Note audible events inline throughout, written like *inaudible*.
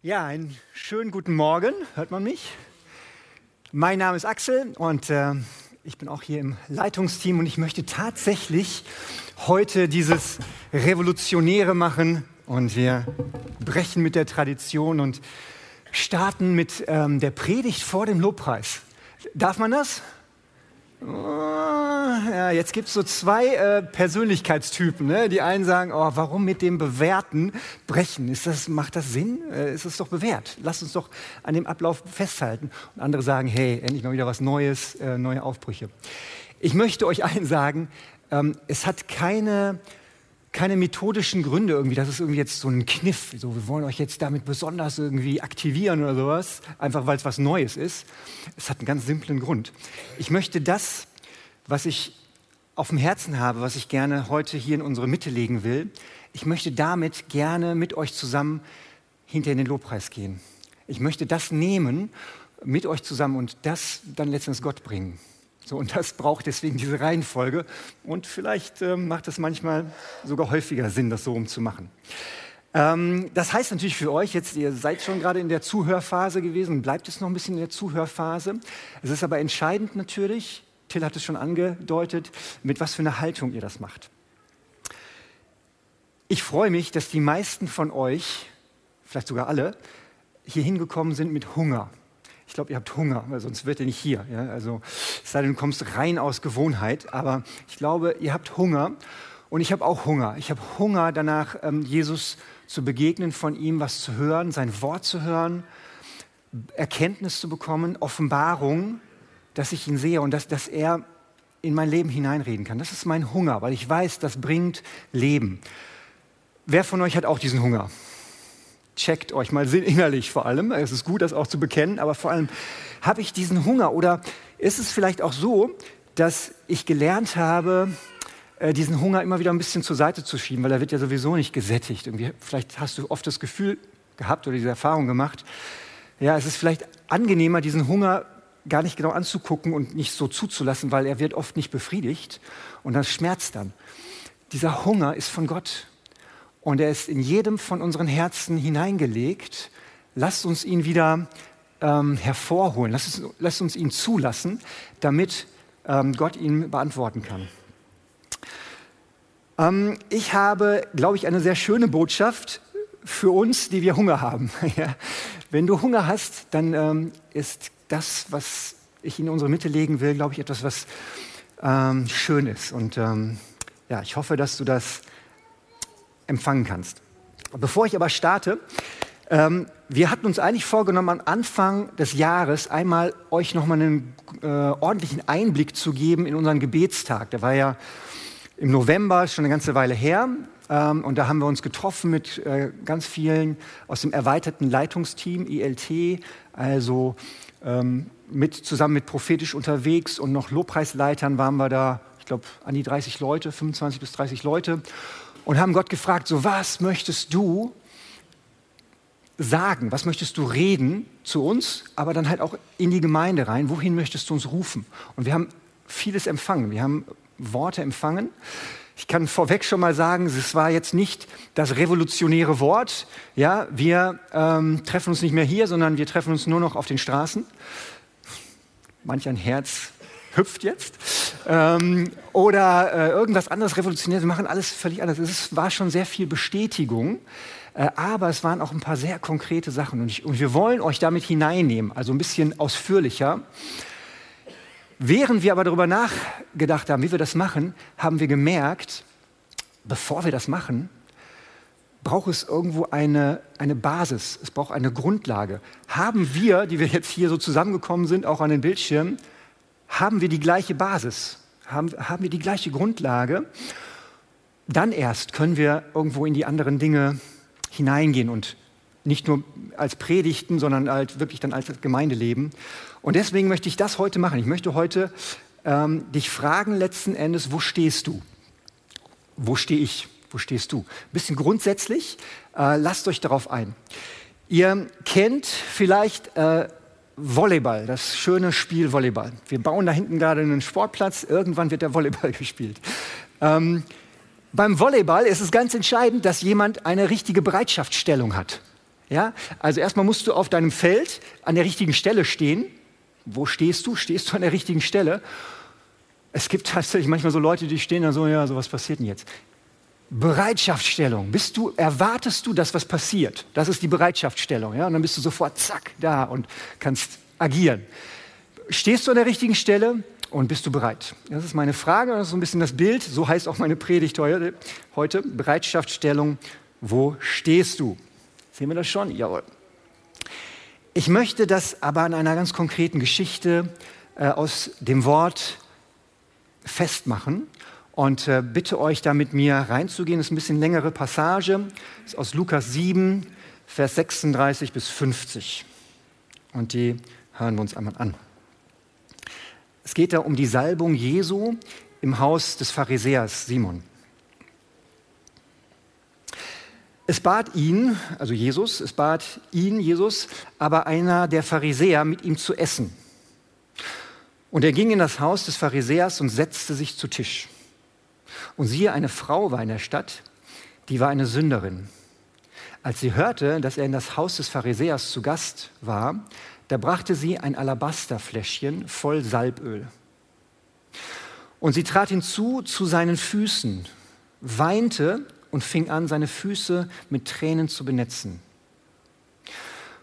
Ja, einen schönen guten Morgen. Hört man mich? Mein Name ist Axel und äh, ich bin auch hier im Leitungsteam und ich möchte tatsächlich heute dieses Revolutionäre machen und wir brechen mit der Tradition und starten mit ähm, der Predigt vor dem Lobpreis. Darf man das? Oh, ja, jetzt gibt es so zwei äh, Persönlichkeitstypen. Ne? Die einen sagen, oh, warum mit dem Bewährten brechen? Ist das, macht das Sinn? Äh, ist es doch bewährt? Lass uns doch an dem Ablauf festhalten. Und andere sagen, hey, endlich mal wieder was Neues, äh, neue Aufbrüche. Ich möchte euch allen sagen, ähm, es hat keine, keine methodischen Gründe irgendwie, das ist irgendwie jetzt so ein Kniff, so wir wollen euch jetzt damit besonders irgendwie aktivieren oder sowas, einfach weil es was Neues ist. Es hat einen ganz simplen Grund. Ich möchte das, was ich auf dem Herzen habe, was ich gerne heute hier in unsere Mitte legen will, ich möchte damit gerne mit euch zusammen hinter in den Lobpreis gehen. Ich möchte das nehmen mit euch zusammen und das dann letztendlich Gott bringen. So, und das braucht deswegen diese Reihenfolge. Und vielleicht äh, macht es manchmal sogar häufiger Sinn, das so rumzumachen. Ähm, das heißt natürlich für euch jetzt, ihr seid schon gerade in der Zuhörphase gewesen, bleibt es noch ein bisschen in der Zuhörphase. Es ist aber entscheidend natürlich, Till hat es schon angedeutet, mit was für einer Haltung ihr das macht. Ich freue mich, dass die meisten von euch, vielleicht sogar alle, hier hingekommen sind mit Hunger. Ich glaube, ihr habt Hunger, weil sonst wird ihr nicht hier. Ja? Also, es sei denn, du kommst rein aus Gewohnheit. Aber ich glaube, ihr habt Hunger. Und ich habe auch Hunger. Ich habe Hunger danach, ähm, Jesus zu begegnen, von ihm was zu hören, sein Wort zu hören, Erkenntnis zu bekommen, Offenbarung, dass ich ihn sehe und dass, dass er in mein Leben hineinreden kann. Das ist mein Hunger, weil ich weiß, das bringt Leben. Wer von euch hat auch diesen Hunger? Checkt euch mal innerlich vor allem. Es ist gut, das auch zu bekennen, aber vor allem habe ich diesen Hunger oder ist es vielleicht auch so, dass ich gelernt habe, äh, diesen Hunger immer wieder ein bisschen zur Seite zu schieben, weil er wird ja sowieso nicht gesättigt. Irgendwie, vielleicht hast du oft das Gefühl gehabt oder diese Erfahrung gemacht, ja, es ist vielleicht angenehmer, diesen Hunger gar nicht genau anzugucken und nicht so zuzulassen, weil er wird oft nicht befriedigt und das schmerzt dann. Dieser Hunger ist von Gott und er ist in jedem von unseren Herzen hineingelegt. Lasst uns ihn wieder ähm, hervorholen. Lasst uns, lasst uns, ihn zulassen, damit ähm, Gott ihn beantworten kann. Ähm, ich habe, glaube ich, eine sehr schöne Botschaft für uns, die wir Hunger haben. *laughs* ja. Wenn du Hunger hast, dann ähm, ist das, was ich in unsere Mitte legen will, glaube ich, etwas, was ähm, schön ist. Und ähm, ja, ich hoffe, dass du das empfangen kannst. Bevor ich aber starte, ähm, wir hatten uns eigentlich vorgenommen, am Anfang des Jahres einmal euch nochmal einen äh, ordentlichen Einblick zu geben in unseren Gebetstag. Der war ja im November, schon eine ganze Weile her. Ähm, und da haben wir uns getroffen mit äh, ganz vielen aus dem erweiterten Leitungsteam ILT, also ähm, mit, zusammen mit prophetisch unterwegs und noch Lobpreisleitern waren wir da, ich glaube, an die 30 Leute, 25 bis 30 Leute und haben Gott gefragt, so was möchtest du sagen, was möchtest du reden zu uns, aber dann halt auch in die Gemeinde rein, wohin möchtest du uns rufen? Und wir haben vieles empfangen, wir haben Worte empfangen. Ich kann vorweg schon mal sagen, es war jetzt nicht das revolutionäre Wort. Ja, wir ähm, treffen uns nicht mehr hier, sondern wir treffen uns nur noch auf den Straßen. Manch ein Herz hüpft jetzt. Ähm, oder äh, irgendwas anderes revolutionäres. Wir machen alles völlig anders. Es war schon sehr viel Bestätigung, äh, aber es waren auch ein paar sehr konkrete Sachen. Und, ich, und wir wollen euch damit hineinnehmen, also ein bisschen ausführlicher. Während wir aber darüber nachgedacht haben, wie wir das machen, haben wir gemerkt, bevor wir das machen, braucht es irgendwo eine, eine Basis, es braucht eine Grundlage. Haben wir, die wir jetzt hier so zusammengekommen sind, auch an den Bildschirmen, haben wir die gleiche Basis, haben, haben wir die gleiche Grundlage, dann erst können wir irgendwo in die anderen Dinge hineingehen und nicht nur als Predigten, sondern halt wirklich dann als Gemeindeleben. Und deswegen möchte ich das heute machen. Ich möchte heute ähm, dich fragen letzten Endes, wo stehst du? Wo stehe ich? Wo stehst du? Ein bisschen grundsätzlich, äh, lasst euch darauf ein. Ihr kennt vielleicht äh, Volleyball, das schöne Spiel Volleyball. Wir bauen da hinten gerade einen Sportplatz, irgendwann wird der Volleyball *laughs* gespielt. Ähm, beim Volleyball ist es ganz entscheidend, dass jemand eine richtige Bereitschaftsstellung hat. Ja? Also erstmal musst du auf deinem Feld an der richtigen Stelle stehen. Wo stehst du? Stehst du an der richtigen Stelle? Es gibt *laughs* tatsächlich manchmal so Leute, die stehen da so, ja, so was passiert denn jetzt? Bereitschaftsstellung. Bist du, erwartest du, dass was passiert? Das ist die Bereitschaftsstellung. Ja? Und dann bist du sofort zack da und kannst agieren. Stehst du an der richtigen Stelle und bist du bereit? Das ist meine Frage, das ist so ein bisschen das Bild. So heißt auch meine Predigt heute. heute. Bereitschaftsstellung. Wo stehst du? Sehen wir das schon? Jawohl. Ich möchte das aber an einer ganz konkreten Geschichte äh, aus dem Wort festmachen und äh, bitte euch da mit mir reinzugehen. Das ist ein bisschen längere Passage. Das ist aus Lukas 7, Vers 36 bis 50. Und die hören wir uns einmal an. Es geht da um die Salbung Jesu im Haus des Pharisäers Simon. Es bat ihn, also Jesus, es bat ihn, Jesus, aber einer der Pharisäer mit ihm zu essen. Und er ging in das Haus des Pharisäers und setzte sich zu Tisch. Und siehe, eine Frau war in der Stadt, die war eine Sünderin. Als sie hörte, dass er in das Haus des Pharisäers zu Gast war, da brachte sie ein Alabasterfläschchen voll Salböl. Und sie trat hinzu zu seinen Füßen, weinte und fing an, seine Füße mit Tränen zu benetzen.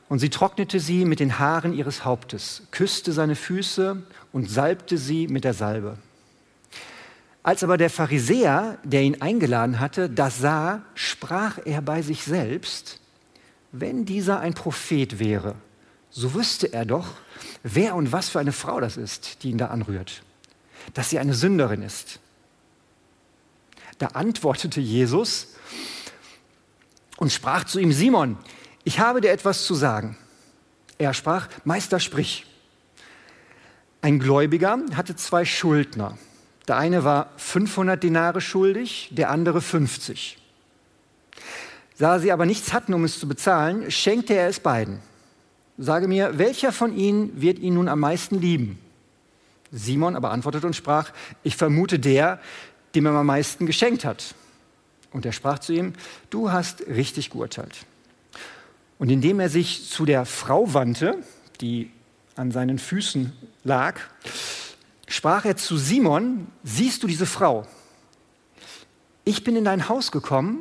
Und sie trocknete sie mit den Haaren ihres Hauptes, küsste seine Füße und salbte sie mit der Salbe. Als aber der Pharisäer, der ihn eingeladen hatte, das sah, sprach er bei sich selbst, wenn dieser ein Prophet wäre, so wüsste er doch, wer und was für eine Frau das ist, die ihn da anrührt, dass sie eine Sünderin ist. Da antwortete Jesus und sprach zu ihm, Simon, ich habe dir etwas zu sagen. Er sprach, Meister, sprich. Ein Gläubiger hatte zwei Schuldner. Der eine war 500 Dinare schuldig, der andere 50. Da sie aber nichts hatten, um es zu bezahlen, schenkte er es beiden. Sage mir, welcher von ihnen wird ihn nun am meisten lieben? Simon aber antwortete und sprach, ich vermute der, dem er am meisten geschenkt hat. Und er sprach zu ihm, du hast richtig geurteilt. Und indem er sich zu der Frau wandte, die an seinen Füßen lag, sprach er zu Simon, siehst du diese Frau? Ich bin in dein Haus gekommen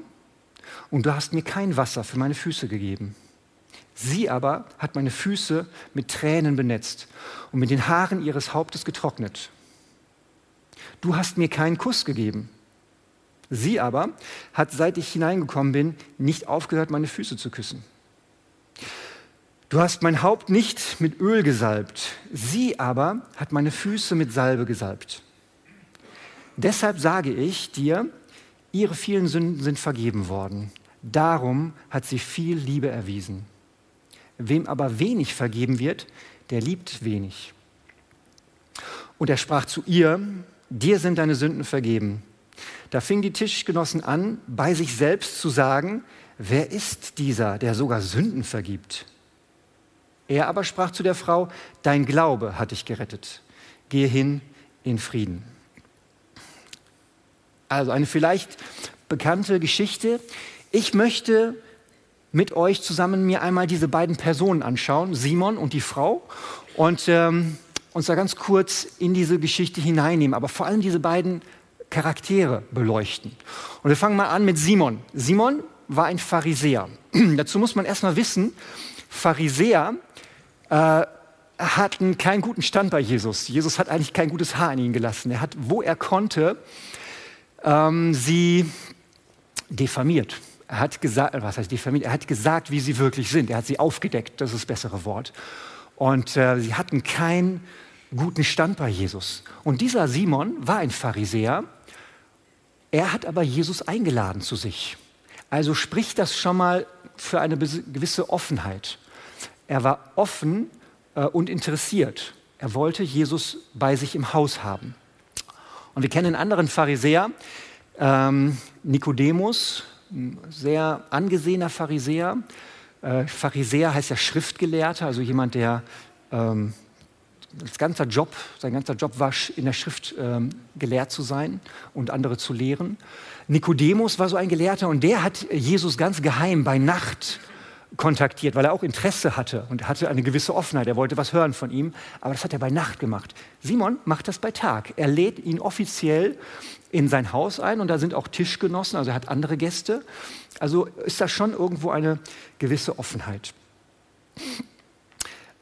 und du hast mir kein Wasser für meine Füße gegeben. Sie aber hat meine Füße mit Tränen benetzt und mit den Haaren ihres Hauptes getrocknet. Du hast mir keinen Kuss gegeben. Sie aber hat, seit ich hineingekommen bin, nicht aufgehört, meine Füße zu küssen. Du hast mein Haupt nicht mit Öl gesalbt, sie aber hat meine Füße mit Salbe gesalbt. Deshalb sage ich dir, ihre vielen Sünden sind vergeben worden. Darum hat sie viel Liebe erwiesen. Wem aber wenig vergeben wird, der liebt wenig. Und er sprach zu ihr, dir sind deine Sünden vergeben. Da fingen die Tischgenossen an, bei sich selbst zu sagen, wer ist dieser, der sogar Sünden vergibt? Er aber sprach zu der Frau, dein Glaube hat dich gerettet. Gehe hin in Frieden. Also eine vielleicht bekannte Geschichte. Ich möchte mit euch zusammen mir einmal diese beiden Personen anschauen, Simon und die Frau, und ähm, uns da ganz kurz in diese Geschichte hineinnehmen, aber vor allem diese beiden Charaktere beleuchten. Und wir fangen mal an mit Simon. Simon war ein Pharisäer. *clears throat* Dazu muss man erstmal wissen, Pharisäer äh, hatten keinen guten Stand bei Jesus. Jesus hat eigentlich kein gutes Haar an ihn gelassen. Er hat, wo er konnte, ähm, sie diffamiert. Er hat gesagt, was heißt diffamiert? Er hat gesagt, wie sie wirklich sind. Er hat sie aufgedeckt, das ist das bessere Wort. Und äh, sie hatten keinen guten Stand bei Jesus. Und dieser Simon war ein Pharisäer. Er hat aber Jesus eingeladen zu sich. Also spricht das schon mal für eine gewisse Offenheit. Er war offen äh, und interessiert. Er wollte Jesus bei sich im Haus haben. Und wir kennen einen anderen Pharisäer, ähm, Nikodemus, ein sehr angesehener Pharisäer. Äh, Pharisäer heißt ja Schriftgelehrter, also jemand, der ähm, das ganze Job, sein ganzer Job war, in der Schrift ähm, gelehrt zu sein und andere zu lehren. Nikodemus war so ein Gelehrter und der hat Jesus ganz geheim bei Nacht kontaktiert, weil er auch Interesse hatte und hatte eine gewisse Offenheit. Er wollte was hören von ihm, aber das hat er bei Nacht gemacht. Simon macht das bei Tag. Er lädt ihn offiziell in sein Haus ein und da sind auch Tischgenossen, also er hat andere Gäste. Also ist da schon irgendwo eine gewisse Offenheit.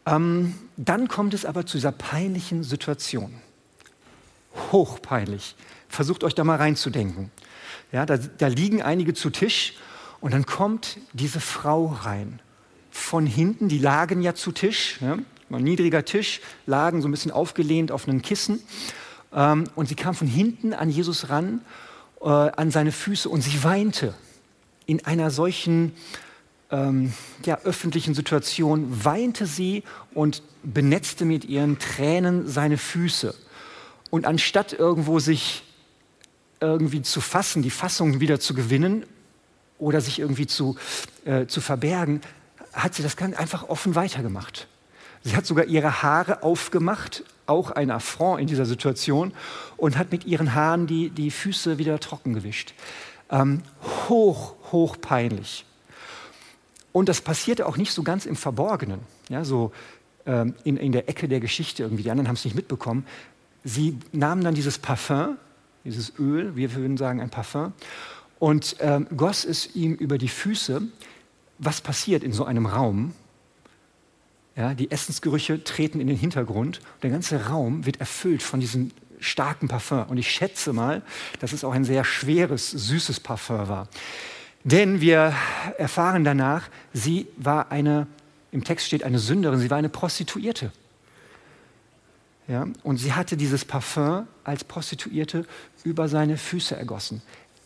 Ähm, dann kommt es aber zu dieser peinlichen Situation. Hochpeinlich. Versucht euch da mal reinzudenken. Ja, da, da liegen einige zu Tisch und dann kommt diese Frau rein. Von hinten, die lagen ja zu Tisch, ja, ein niedriger Tisch, lagen so ein bisschen aufgelehnt auf einem Kissen. Ähm, und sie kam von hinten an Jesus ran, äh, an seine Füße und sie weinte. In einer solchen ähm, ja, öffentlichen Situation weinte sie und benetzte mit ihren Tränen seine Füße. Und anstatt irgendwo sich irgendwie zu fassen, die Fassung wieder zu gewinnen oder sich irgendwie zu, äh, zu verbergen, hat sie das ganz einfach offen weitergemacht. Sie hat sogar ihre Haare aufgemacht, auch ein Affront in dieser Situation, und hat mit ihren Haaren die, die Füße wieder trocken gewischt. Ähm, hoch, hoch peinlich. Und das passierte auch nicht so ganz im Verborgenen, ja, so ähm, in, in der Ecke der Geschichte irgendwie. Die anderen haben es nicht mitbekommen. Sie nahmen dann dieses Parfum, dieses Öl, wir würden sagen ein Parfum, und ähm, goss es ihm über die Füße. Was passiert in so einem Raum? Ja, die Essensgerüche treten in den Hintergrund. Der ganze Raum wird erfüllt von diesem starken Parfum. Und ich schätze mal, dass es auch ein sehr schweres, süßes Parfum war. Denn wir erfahren danach, sie war eine, im Text steht eine Sünderin, sie war eine Prostituierte. Ja, und sie hatte dieses Parfum als Prostituierte über seine Füße ergossen.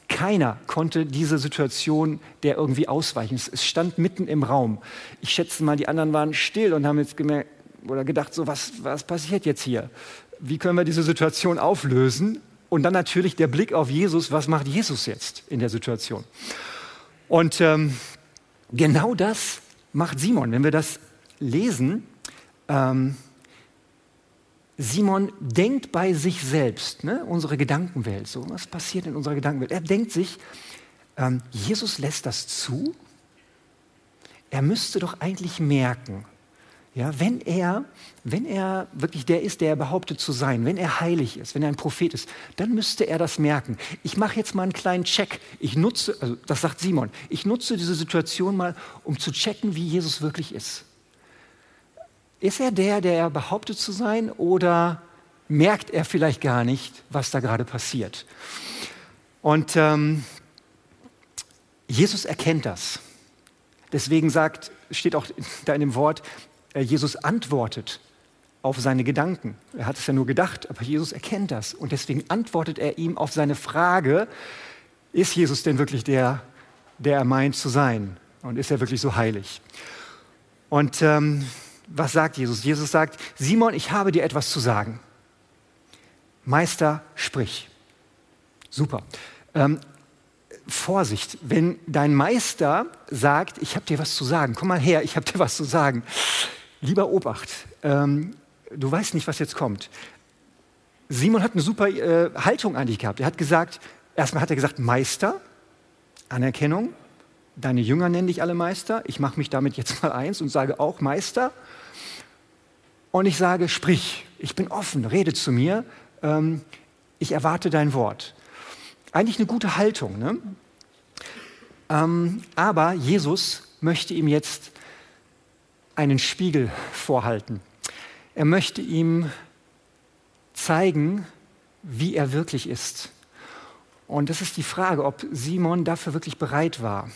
Keiner konnte diese Situation der irgendwie ausweichen. Es stand mitten im Raum. Ich schätze mal, die anderen waren still und haben jetzt gemerkt oder gedacht, so was, was passiert jetzt hier? Wie können wir diese Situation auflösen? Und dann natürlich der Blick auf Jesus, was macht Jesus jetzt in der Situation? Und ähm, genau das macht Simon. Wenn wir das lesen, ähm, Simon denkt bei sich selbst, ne? unsere Gedankenwelt, so was passiert in unserer Gedankenwelt. Er denkt sich, ähm, Jesus lässt das zu. Er müsste doch eigentlich merken, ja, wenn er, wenn er wirklich der ist, der er behauptet zu sein, wenn er heilig ist, wenn er ein Prophet ist, dann müsste er das merken. Ich mache jetzt mal einen kleinen Check. Ich nutze, also das sagt Simon, ich nutze diese Situation mal, um zu checken, wie Jesus wirklich ist. Ist er der, der er behauptet zu sein, oder merkt er vielleicht gar nicht, was da gerade passiert? Und ähm, Jesus erkennt das. Deswegen sagt, steht auch da in dem Wort, äh, Jesus antwortet auf seine Gedanken. Er hat es ja nur gedacht, aber Jesus erkennt das. Und deswegen antwortet er ihm auf seine Frage, ist Jesus denn wirklich der, der er meint zu sein? Und ist er wirklich so heilig? Und ähm, was sagt Jesus? Jesus sagt, Simon, ich habe dir etwas zu sagen. Meister, sprich. Super. Ähm, Vorsicht, wenn dein Meister sagt, ich habe dir was zu sagen, komm mal her, ich habe dir was zu sagen, Lieber Obacht, ähm, du weißt nicht, was jetzt kommt. Simon hat eine super äh, Haltung eigentlich gehabt. Er hat gesagt, erstmal hat er gesagt, Meister, Anerkennung. Deine Jünger nennen dich alle Meister. Ich mache mich damit jetzt mal eins und sage auch Meister. Und ich sage, sprich, ich bin offen, rede zu mir. Ähm, ich erwarte dein Wort. Eigentlich eine gute Haltung. Ne? Ähm, aber Jesus möchte ihm jetzt einen Spiegel vorhalten. Er möchte ihm zeigen, wie er wirklich ist. Und das ist die Frage, ob Simon dafür wirklich bereit war.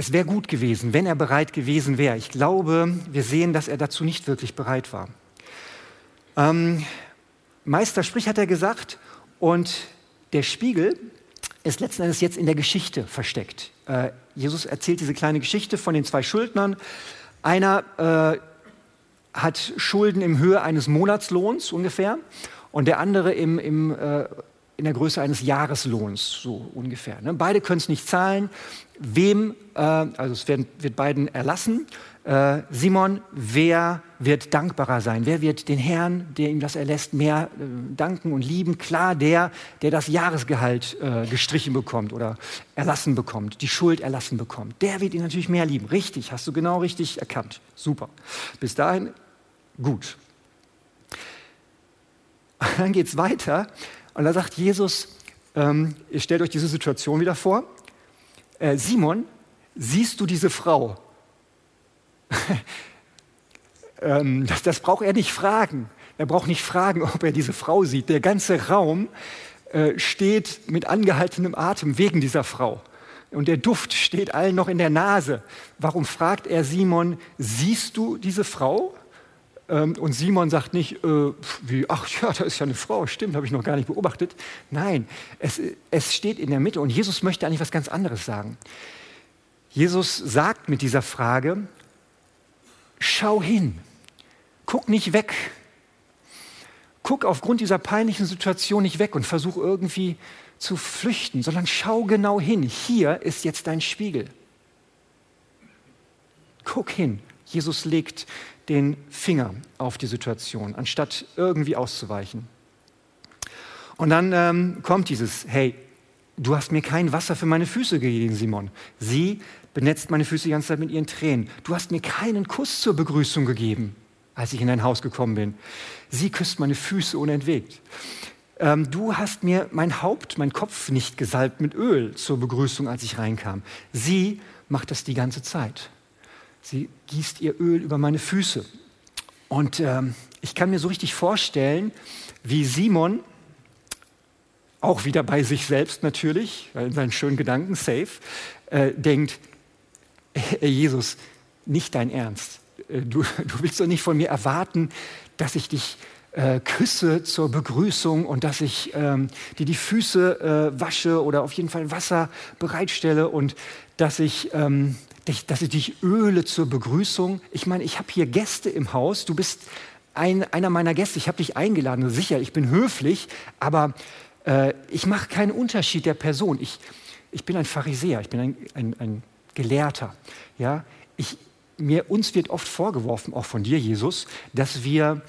Es wäre gut gewesen, wenn er bereit gewesen wäre. Ich glaube, wir sehen, dass er dazu nicht wirklich bereit war. Ähm, Meister sprich, hat er gesagt, und der Spiegel ist letzten Endes jetzt in der Geschichte versteckt. Äh, Jesus erzählt diese kleine Geschichte von den zwei Schuldnern. Einer äh, hat Schulden in Höhe eines Monatslohns ungefähr und der andere im, im, äh, in der Größe eines Jahreslohns, so ungefähr. Ne? Beide können es nicht zahlen. Wem, äh, also es werden, wird beiden erlassen. Äh, Simon, wer wird dankbarer sein? Wer wird den Herrn, der ihm das erlässt, mehr äh, danken und lieben? Klar, der, der das Jahresgehalt äh, gestrichen bekommt oder erlassen bekommt, die Schuld erlassen bekommt. Der wird ihn natürlich mehr lieben. Richtig, hast du genau richtig erkannt. Super. Bis dahin gut. *laughs* Dann geht es weiter und da sagt Jesus, ähm, stellt euch diese Situation wieder vor. Äh, Simon, siehst du diese Frau? *laughs* ähm, das, das braucht er nicht fragen. Er braucht nicht fragen, ob er diese Frau sieht. Der ganze Raum äh, steht mit angehaltenem Atem wegen dieser Frau. Und der Duft steht allen noch in der Nase. Warum fragt er Simon, siehst du diese Frau? Ähm, und Simon sagt nicht, äh, wie, ach ja, da ist ja eine Frau, stimmt, habe ich noch gar nicht beobachtet. Nein, es, es steht in der Mitte und Jesus möchte eigentlich was ganz anderes sagen. Jesus sagt mit dieser Frage, schau hin, guck nicht weg. Guck aufgrund dieser peinlichen Situation nicht weg und versuch irgendwie zu flüchten, sondern schau genau hin. Hier ist jetzt dein Spiegel. Guck hin. Jesus legt den Finger auf die Situation, anstatt irgendwie auszuweichen. Und dann ähm, kommt dieses, hey, du hast mir kein Wasser für meine Füße gegeben, Simon. Sie benetzt meine Füße die ganze Zeit mit ihren Tränen. Du hast mir keinen Kuss zur Begrüßung gegeben, als ich in dein Haus gekommen bin. Sie küsst meine Füße unentwegt. Ähm, du hast mir mein Haupt, mein Kopf nicht gesalbt mit Öl zur Begrüßung, als ich reinkam. Sie macht das die ganze Zeit. Sie gießt ihr Öl über meine Füße. Und ähm, ich kann mir so richtig vorstellen, wie Simon, auch wieder bei sich selbst natürlich, in seinen schönen Gedanken, safe, äh, denkt, Jesus, nicht dein Ernst. Äh, du, *laughs* du, willst doch nicht von mir erwarten, dass ich dich äh, küsse zur Begrüßung und dass ich ähm, dir die Füße äh, wasche oder auf jeden Fall Wasser bereitstelle und dass ich, ähm, dich, dass ich dich öle zur Begrüßung. Ich meine, ich habe hier Gäste im Haus. Du bist ein, einer meiner Gäste. Ich habe dich eingeladen. Sicher, ich bin höflich, aber äh, ich mache keinen Unterschied der Person. Ich, ich bin ein Pharisäer. Ich bin ein, ein, ein Gelehrter. Ja, ich, mir, uns wird oft vorgeworfen, auch von dir, Jesus, dass wir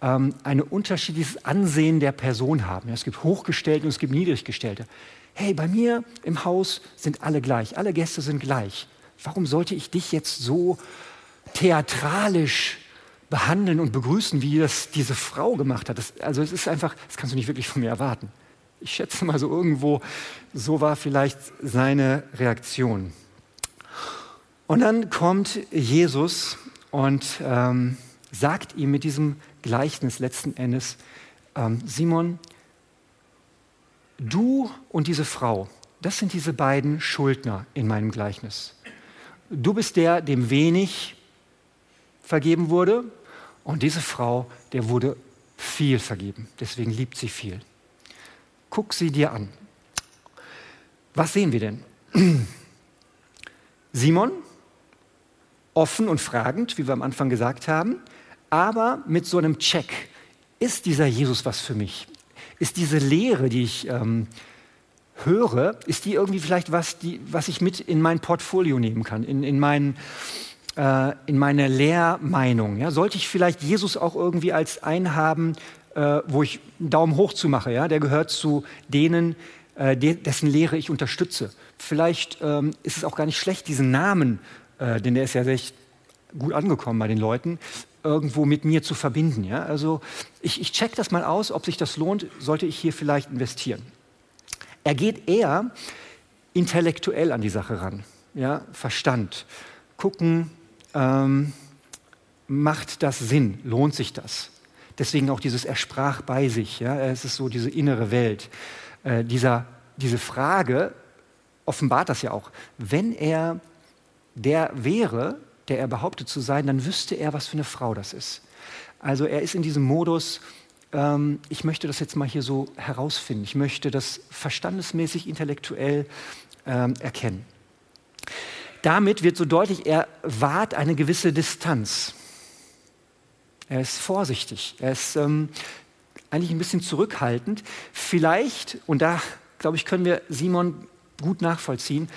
ähm, ein unterschiedliches Ansehen der Person haben. Ja, es gibt Hochgestellte und es gibt Niedriggestellte. Hey, bei mir im Haus sind alle gleich, alle Gäste sind gleich. Warum sollte ich dich jetzt so theatralisch behandeln und begrüßen, wie das diese Frau gemacht hat? Das, also es ist einfach, das kannst du nicht wirklich von mir erwarten. Ich schätze mal so irgendwo, so war vielleicht seine Reaktion. Und dann kommt Jesus und ähm, sagt ihm mit diesem Gleichnis letzten Endes, ähm, Simon, du und diese Frau, das sind diese beiden Schuldner in meinem Gleichnis. Du bist der, dem wenig vergeben wurde und diese Frau, der wurde viel vergeben. Deswegen liebt sie viel. Guck sie dir an. Was sehen wir denn? *clears throat* Simon offen und fragend, wie wir am Anfang gesagt haben, aber mit so einem Check. Ist dieser Jesus was für mich? Ist diese Lehre, die ich ähm, höre, ist die irgendwie vielleicht was, die, was ich mit in mein Portfolio nehmen kann, in, in, mein, äh, in meine Lehrmeinung? Ja? Sollte ich vielleicht Jesus auch irgendwie als einen haben, äh, wo ich einen Daumen hoch zu mache? Ja? Der gehört zu denen, äh, dessen Lehre ich unterstütze. Vielleicht ähm, ist es auch gar nicht schlecht, diesen Namen äh, denn der ist ja echt gut angekommen bei den Leuten, irgendwo mit mir zu verbinden. Ja? Also ich, ich check das mal aus, ob sich das lohnt, sollte ich hier vielleicht investieren. Er geht eher intellektuell an die Sache ran, ja? Verstand, gucken, ähm, macht das Sinn, lohnt sich das? Deswegen auch dieses Er sprach bei sich, ja? es ist so diese innere Welt. Äh, dieser, diese Frage offenbart das ja auch. Wenn er der wäre, der er behauptet zu sein, dann wüsste er, was für eine Frau das ist. Also er ist in diesem Modus, ähm, ich möchte das jetzt mal hier so herausfinden. Ich möchte das verstandesmäßig, intellektuell ähm, erkennen. Damit wird so deutlich, er wahrt eine gewisse Distanz. Er ist vorsichtig. Er ist ähm, eigentlich ein bisschen zurückhaltend. Vielleicht, und da glaube ich, können wir Simon gut nachvollziehen,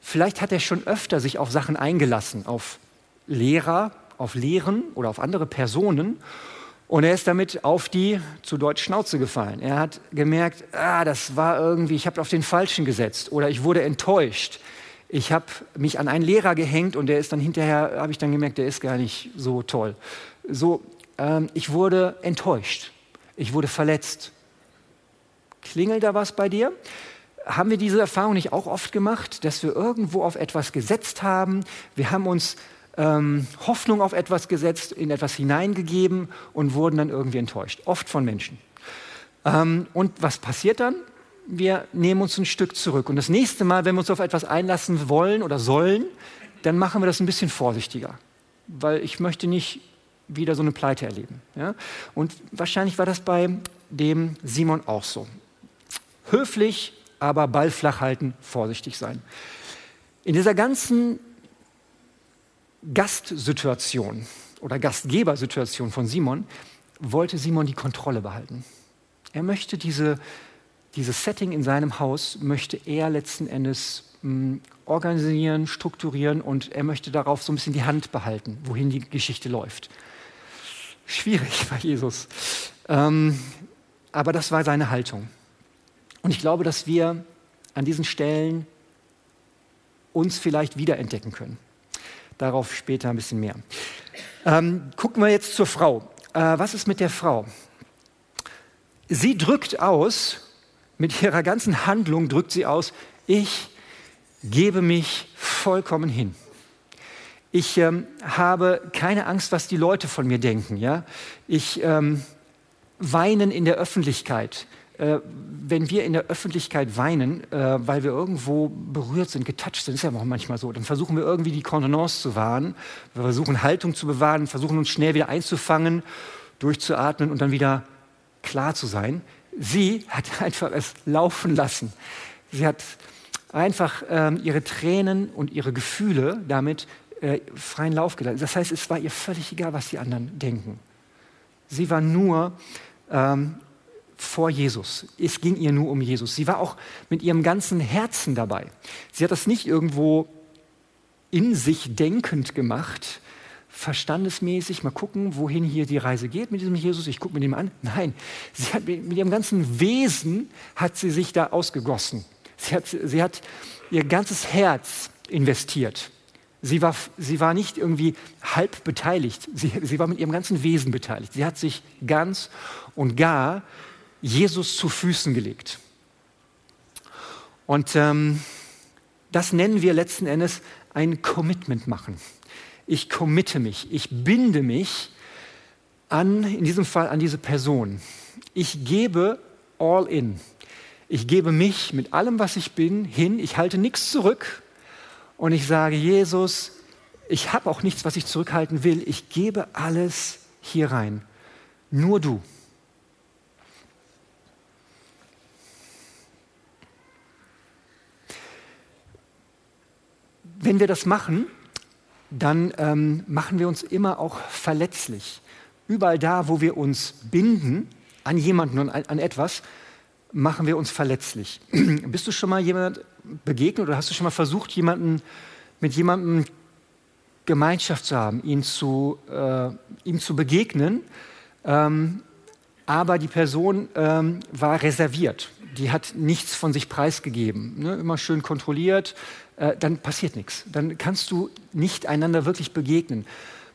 vielleicht hat er schon öfter sich auf Sachen eingelassen, auf Lehrer, auf Lehren oder auf andere Personen. Und er ist damit auf die, zu Deutsch, Schnauze gefallen. Er hat gemerkt, ah, das war irgendwie, ich habe auf den Falschen gesetzt oder ich wurde enttäuscht. Ich habe mich an einen Lehrer gehängt und der ist dann hinterher, habe ich dann gemerkt, der ist gar nicht so toll. So, ähm, ich wurde enttäuscht. Ich wurde verletzt. Klingelt da was bei dir? Haben wir diese Erfahrung nicht auch oft gemacht, dass wir irgendwo auf etwas gesetzt haben? Wir haben uns ähm, Hoffnung auf etwas gesetzt, in etwas hineingegeben und wurden dann irgendwie enttäuscht. Oft von Menschen. Ähm, und was passiert dann? Wir nehmen uns ein Stück zurück. Und das nächste Mal, wenn wir uns auf etwas einlassen wollen oder sollen, dann machen wir das ein bisschen vorsichtiger. Weil ich möchte nicht wieder so eine Pleite erleben. Ja? Und wahrscheinlich war das bei dem Simon auch so. Höflich, aber Ball flach halten, vorsichtig sein. In dieser ganzen Gastsituation oder Gastgebersituation von Simon wollte Simon die Kontrolle behalten. Er möchte diese, dieses Setting in seinem Haus, möchte er letzten Endes mh, hm, organisieren, strukturieren und er möchte darauf so ein bisschen die Hand behalten, wohin die Geschichte läuft. Schwierig bei Jesus. Ähm, aber das war seine Haltung. Und ich glaube, dass wir an diesen Stellen uns vielleicht wiederentdecken können. Darauf später ein bisschen mehr. Ähm, gucken wir jetzt zur Frau. Äh, was ist mit der Frau? Sie drückt aus, mit ihrer ganzen Handlung drückt sie aus, ich gebe mich vollkommen hin. Ich ähm, habe keine Angst, was die Leute von mir denken. Ja? Ich ähm, weinen in der Öffentlichkeit äh, wenn wir in der Öffentlichkeit weinen, äh, weil wir irgendwo berührt sind, getoucht sind, ist ja auch manchmal so, dann versuchen wir irgendwie die Kontenance zu wahren. Wir versuchen Haltung zu bewahren, versuchen uns schnell wieder einzufangen, durchzuatmen und dann wieder klar zu sein. Sie hat *laughs* einfach es laufen lassen. Sie hat einfach ähm, ihre Tränen und ihre Gefühle damit äh, freien Lauf gelassen. Das heißt, es war ihr völlig egal, was die anderen denken. Sie war nur ähm, vor Jesus. Es ging ihr nur um Jesus. Sie war auch mit ihrem ganzen Herzen dabei. Sie hat das nicht irgendwo in sich denkend gemacht, verstandesmäßig, mal gucken, wohin hier die Reise geht mit diesem Jesus, ich gucke mir den an. Nein, sie hat mit ihrem ganzen Wesen hat sie sich da ausgegossen. Sie hat, sie hat ihr ganzes Herz investiert. Sie war, sie war nicht irgendwie halb beteiligt, sie, sie war mit ihrem ganzen Wesen beteiligt. Sie hat sich ganz und gar Jesus zu Füßen gelegt. Und ähm, das nennen wir letzten Endes ein Commitment machen. Ich committe mich, ich binde mich an, in diesem Fall an diese Person. Ich gebe all in. Ich gebe mich mit allem, was ich bin, hin. Ich halte nichts zurück. Und ich sage, Jesus, ich habe auch nichts, was ich zurückhalten will. Ich gebe alles hier rein. Nur du. Wenn wir das machen, dann ähm, machen wir uns immer auch verletzlich. Überall da, wo wir uns binden an jemanden und an, etwas, machen wir uns verletzlich. *clears throat* Bist du schon mal jemand begegnet oder hast du schon mal versucht, jemanden, mit jemandem Gemeinschaft zu haben, ihn zu, äh, ihm zu begegnen, ähm, aber die Person ähm, war reserviert. Die hat nichts von sich preisgegeben. Ne? Immer schön kontrolliert, äh, dann passiert nichts. Dann kannst du nicht einander wirklich begegnen.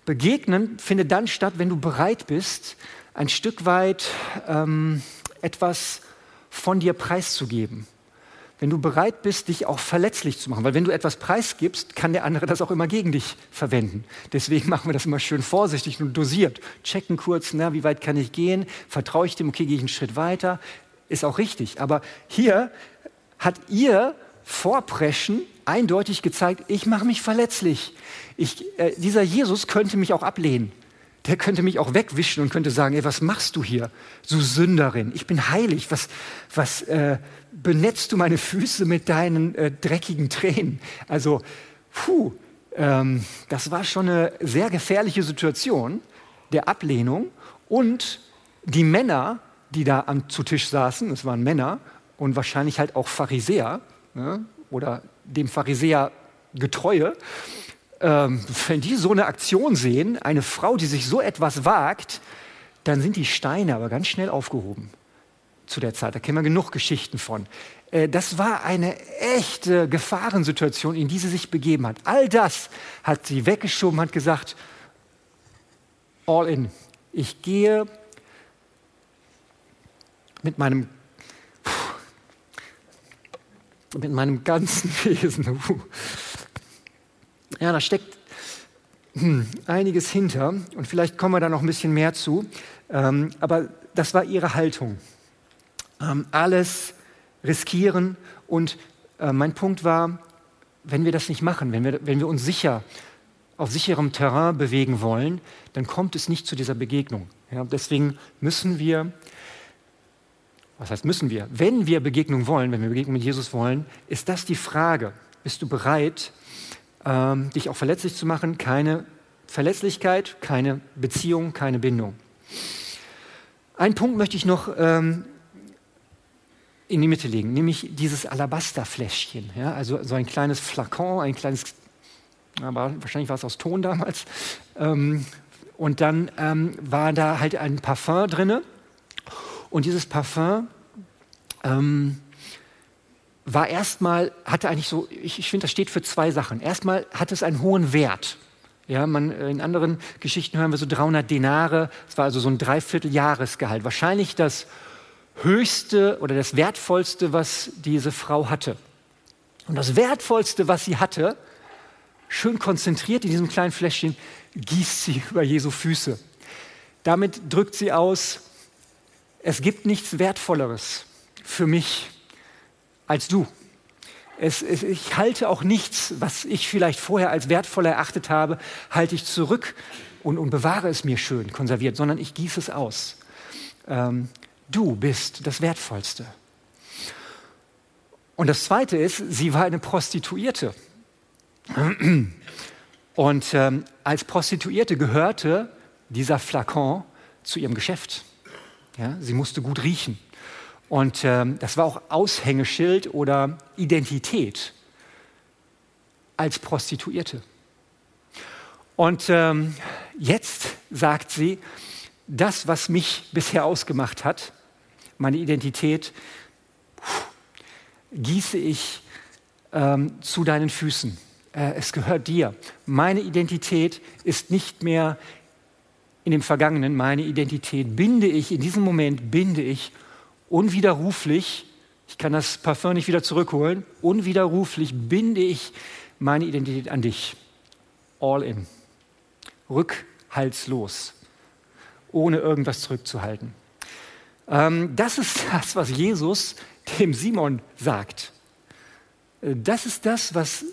Begegnen findet dann statt, wenn du bereit bist, ein Stück weit ähm, etwas von dir preiszugeben. Wenn du bereit bist, dich auch verletzlich zu machen. Weil wenn du etwas preisgibst, kann der andere das auch immer gegen dich verwenden. Deswegen *laughs* machen wir das immer schön vorsichtig und dosiert. Checken kurz, na, wie weit kann ich gehen? Vertraue ich dem? Okay, gehe ich einen Schritt weiter? Ist auch richtig. Aber hier hat ihr Vorpreschen eindeutig gezeigt, ich mache mich verletzlich. Ich, äh, dieser Jesus könnte mich auch ablehnen. Der könnte mich auch wegwischen und könnte sagen, ey, was machst du hier, du Sünderin? Ich bin heilig. Was, was äh, benetzt du meine Füße mit deinen äh, dreckigen Tränen? Also, puh, ähm, das war schon eine sehr gefährliche Situation der Ablehnung. Und die Männer die da am, zu Tisch saßen, es waren Männer und wahrscheinlich halt auch Pharisäer ne, oder dem Pharisäer Getreue, ähm, wenn die so eine Aktion sehen, eine Frau, die sich so etwas wagt, dann sind die Steine aber ganz schnell aufgehoben zu der Zeit. Da kennen wir genug Geschichten von. Äh, das war eine echte Gefahrensituation, in die sie sich begeben hat. All das hat sie weggeschoben, hat gesagt, all in. Ich gehe mit meinem, mit meinem ganzen *laughs* Wesen. Ja, da steckt hm, einiges hinter und vielleicht kommen wir da noch ein bisschen mehr zu. Ähm, aber das war ihre Haltung. Ähm, alles riskieren und äh, mein Punkt war, wenn wir das nicht machen, wenn wir, wenn wir uns sicher auf sicherem Terrain bewegen wollen, dann kommt es nicht zu dieser Begegnung. Ja, deswegen müssen wir, was heißt müssen wir, wenn wir Begegnung wollen, wenn wir Begegnung mit Jesus wollen, ist das die Frage, bist du bereit, ähm, dich auch verletzlich zu machen? Keine Verletzlichkeit, keine Beziehung, keine Bindung. Einen Punkt möchte ich noch ähm, in die Mitte legen, nämlich dieses Alabasterfläschchen. Ja, also so ein kleines Flakon, ein kleines aber wahrscheinlich war es aus Ton damals. Ähm, und dann ähm, war da halt ein Parfum drin. Und dieses Parfum ähm, war erstmal, hatte eigentlich so, ich, ich finde, das steht für zwei Sachen. Erstmal hat es einen hohen Wert. Ja, man, in anderen Geschichten hören wir so 300 Denare. Das war also so ein Dreivierteljahresgehalt. Wahrscheinlich das höchste oder das wertvollste, was diese Frau hatte. Und das wertvollste, was sie hatte, schön konzentriert in diesem kleinen Fläschchen, gießt sie über Jesu Füße. Damit drückt sie aus, es gibt nichts Wertvolleres für mich als du. Es, es, ich halte auch nichts, was ich vielleicht vorher als wertvoll erachtet habe, halte ich zurück und, und bewahre es mir schön konserviert, sondern ich gieße es aus. Ähm, du bist das Wertvollste. Und das Zweite ist, sie war eine Prostituierte. Und ähm, als Prostituierte gehörte dieser Flakon zu ihrem Geschäft. Ja, sie musste gut riechen. Und ähm, das war auch Aushängeschild oder Identität als Prostituierte. Und ähm, jetzt sagt sie, das, was mich bisher ausgemacht hat, meine Identität, gieße ich ähm, zu deinen Füßen äh, es gehört dir. Meine Identität ist nicht mehr in dem Vergangenen, meine Identität binde ich, in diesem Moment binde ich unwiderruflich, ich kann das Parfum nicht wieder zurückholen, unwiderruflich binde ich meine Identität an dich. All in. Rückhaltslos. Ohne irgendwas zurückzuhalten. Ähm, das ist *laughs* das, was Jesus dem Simon sagt. Äh, das ist das, was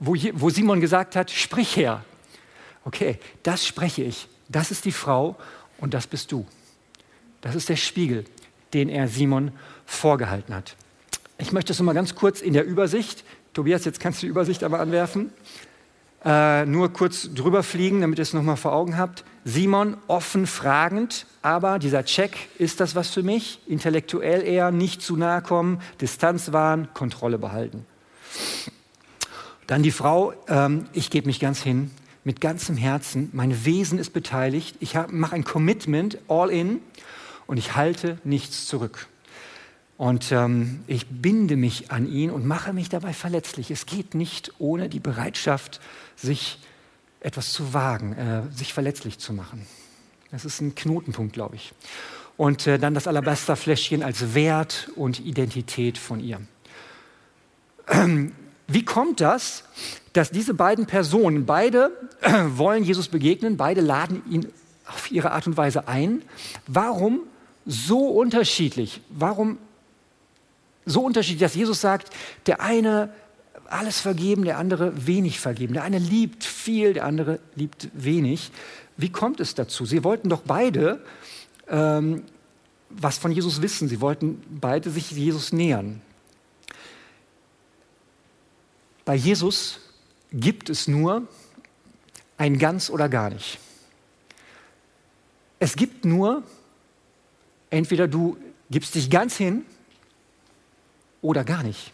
wo, wo Simon gesagt hat, sprich her. Okay, das spreche ich. Das ist die Frau und das bist du. Das ist der Spiegel, den er Simon vorgehalten hat. Ich möchte es mal ganz kurz in der Übersicht. Tobias, jetzt kannst du die Übersicht aber anwerfen. Äh, nur kurz drüber fliegen, damit ihr es nochmal vor Augen habt. Simon offen fragend, aber dieser Check, ist das was für mich? Intellektuell eher, nicht zu nahe kommen, Distanz wahren, Kontrolle behalten. Dann die Frau, ähm, ich gebe mich ganz hin, mit ganzem Herzen, mein Wesen ist beteiligt, ich mache ein Commitment, all in, und ich halte nichts zurück. Und ähm, ich binde mich an ihn und mache mich dabei verletzlich. Es geht nicht ohne die Bereitschaft, sich etwas zu wagen, äh, sich verletzlich zu machen. Das ist ein Knotenpunkt, glaube ich. Und äh, dann das Alabasterfläschchen als Wert und Identität von ihr. *clears throat* Wie kommt das, dass diese beiden Personen, beide *clears throat* wollen Jesus begegnen, beide laden ihn auf ihre Art und Weise ein? Warum so unterschiedlich? Warum so unterschiedlich, dass Jesus sagt, der eine alles vergeben, der andere wenig vergeben. Der eine liebt viel, der andere liebt wenig. Wie kommt es dazu? Sie wollten doch beide ähm, was von Jesus wissen. Sie wollten beide sich Jesus nähern. Bei Jesus gibt es nur ein ganz oder gar nicht. Es gibt nur Entweder du gibst dich ganz hin oder gar nicht.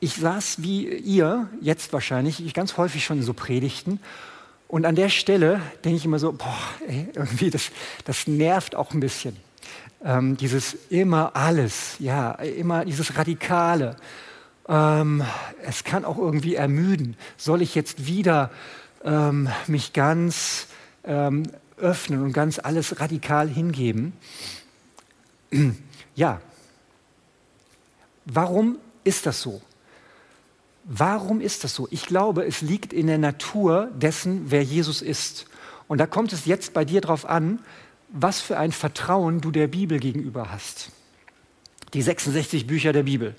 Ich saß wie ihr, jetzt wahrscheinlich, ich ganz häufig schon in so Predigten. Und an der Stelle denke ich immer so, boah, ey, irgendwie, das, das nervt auch ein bisschen. Ähm, dieses immer alles, ja, immer dieses Radikale. Ähm, es kann auch irgendwie ermüden. Soll ich jetzt wieder ähm, mich ganz ähm, öffnen und ganz alles radikal hingeben? Ja. Warum ist das so? Warum ist das so? Ich glaube, es liegt in der Natur dessen, wer Jesus ist. Und da kommt es jetzt bei dir darauf an, was für ein Vertrauen du der Bibel gegenüber hast. Die 66 Bücher der Bibel.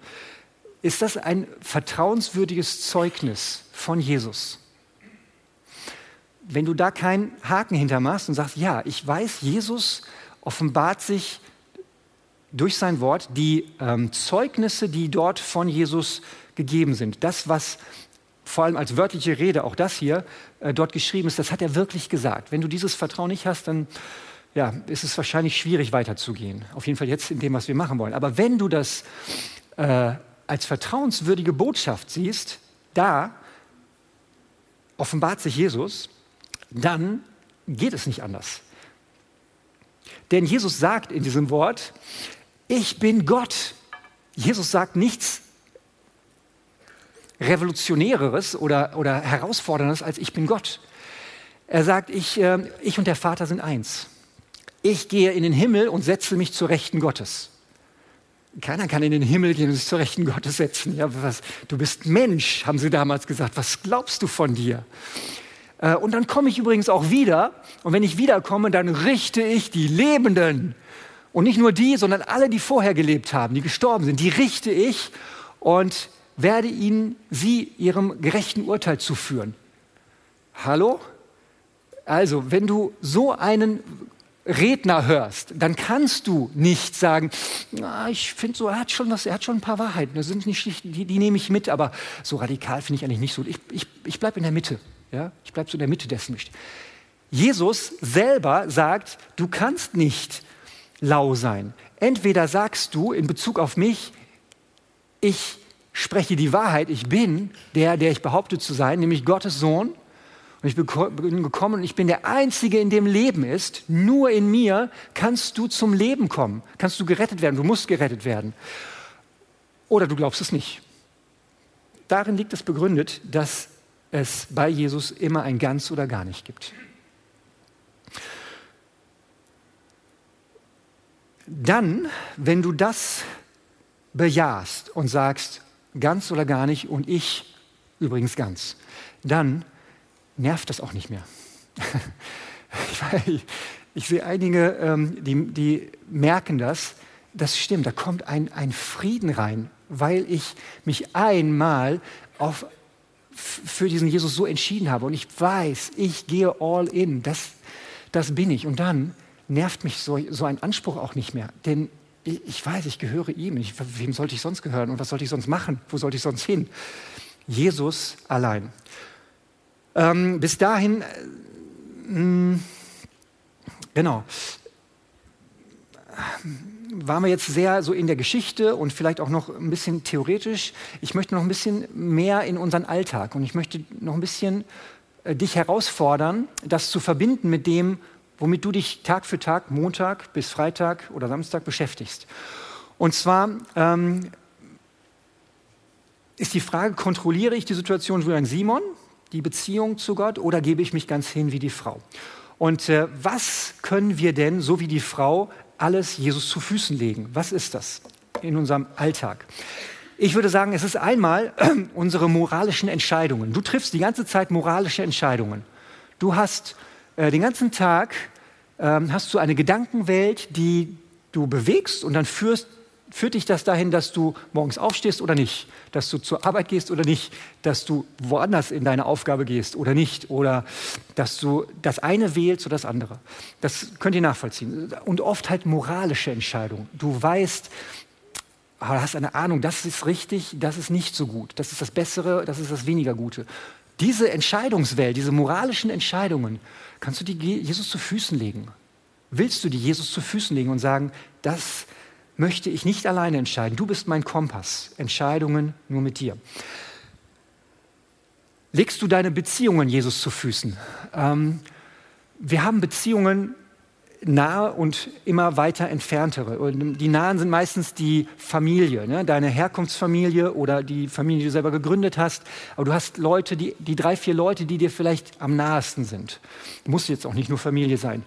Ist das ein vertrauenswürdiges Zeugnis von Jesus? Wenn du da keinen Haken hintermachst und sagst, ja, ich weiß, Jesus offenbart sich durch sein Wort, die ähm, Zeugnisse, die dort von Jesus gegeben sind, das, was vor allem als wörtliche Rede, auch das hier, äh, dort geschrieben ist, das hat er wirklich gesagt. Wenn du dieses Vertrauen nicht hast, dann ja, ist es wahrscheinlich schwierig weiterzugehen. Auf jeden Fall jetzt in dem, was wir machen wollen. Aber wenn du das äh, als vertrauenswürdige Botschaft siehst, da offenbart sich Jesus, dann geht es nicht anders. Denn Jesus sagt in diesem Wort, ich bin Gott. Jesus sagt nichts Revolutionäreres oder, oder Herausforderndes als ich bin Gott. Er sagt, ich, äh, ich und der Vater sind eins. Ich gehe in den Himmel und setze mich zur Rechten Gottes. Keiner kann in den Himmel gehen und sich zur Rechten Gottes setzen. Ja, was, du bist Mensch, haben sie damals gesagt. Was glaubst du von dir? Äh, und dann komme ich übrigens auch wieder. Und wenn ich wiederkomme, dann richte ich die Lebenden. Und nicht nur die, sondern alle, die vorher gelebt haben, die gestorben sind, die richte ich und werde ihnen sie ihrem gerechten Urteil zuführen. Hallo? Also, wenn du so einen Redner hörst, dann kannst du nicht sagen, na, ich finde so, er hat schon was, er hat schon ein paar Wahrheiten, das sind nicht, die, die nehme ich mit, aber so radikal finde ich eigentlich nicht so. Ich, ich, ich bleibe in der Mitte. Ja? Ich bleibe so in der Mitte dessen. Jesus selber sagt, du kannst nicht lau sein. Entweder sagst du in Bezug auf mich, ich spreche die Wahrheit, ich bin der, der ich behaupte zu sein, nämlich Gottes Sohn. Und ich bin gekommen und ich bin der Einzige, in dem Leben ist. Nur in mir kannst du zum Leben kommen, kannst du gerettet werden, du musst gerettet werden. Oder du glaubst es nicht. Darin liegt es begründet, dass es bei Jesus immer ein ganz oder gar nicht gibt. Dann, wenn du das bejahst und sagst, ganz oder gar nicht und ich übrigens ganz, dann nervt das auch nicht mehr. *laughs* ich, ich, sehe einige, ähm, die, die merken das, das stimmt, da kommt ein, ein Frieden rein, weil ich mich einmal auf, für diesen Jesus so entschieden habe und ich weiß, ich gehe all in, das, das bin ich. Und dann nervt mich so, so ein Anspruch auch nicht mehr, denn ich weiß, ich gehöre ihm. Ich, wem sollte ich sonst gehören und was sollte ich sonst machen? Wo sollte ich sonst hin? Jesus allein. Ähm, bis dahin, äh, mh, genau, waren wir jetzt sehr so in der Geschichte und vielleicht auch noch ein bisschen theoretisch. Ich möchte noch ein bisschen mehr in unseren Alltag und ich möchte noch ein bisschen äh, dich herausfordern, das zu verbinden mit dem, womit du dich Tag für Tag, Montag bis Freitag oder Samstag beschäftigst. Und zwar ähm, ist die Frage, kontrolliere ich die Situation wie ein Simon, die Beziehung zu Gott, oder gebe ich mich ganz hin wie die Frau? Und äh, was können wir denn, so wie die Frau, alles Jesus zu Füßen legen? Was ist das in unserem Alltag? Ich würde sagen, es ist einmal *clears throat* unsere moralischen Entscheidungen. Du triffst die ganze Zeit moralische Entscheidungen. Du hast äh, den ganzen Tag ähm, hast du eine Gedankenwelt, die du bewegst und dann führst, führt dich das dahin, dass du morgens aufstehst oder nicht, dass du zur Arbeit gehst oder nicht, dass du woanders in deine Aufgabe gehst oder nicht oder dass du das eine wählst oder das andere. Das könnt ihr nachvollziehen. Und oft halt moralische Entscheidungen. Du weißt, hast eine Ahnung, das ist richtig, das ist nicht so gut, das ist das Bessere, das ist das weniger Gute. Diese Entscheidungswelt, diese moralischen Entscheidungen, kannst du die Jesus zu Füßen legen. willst du die Jesus zu Füßen legen und sagen, das möchte ich nicht alleine entscheiden. Du bist mein Kompass. Entscheidungen nur mit dir. Legst du deine Beziehungen Jesus zu Füßen? Ähm, wir haben Beziehungen nahe und immer weiter entferntere. Und die nahen sind meistens die Familie, ne? deine Herkunftsfamilie oder die Familie, die du selber gegründet hast. Aber du hast Leute, die, die drei, vier Leute, die dir vielleicht am nahesten sind. Muss jetzt auch nicht nur Familie sein.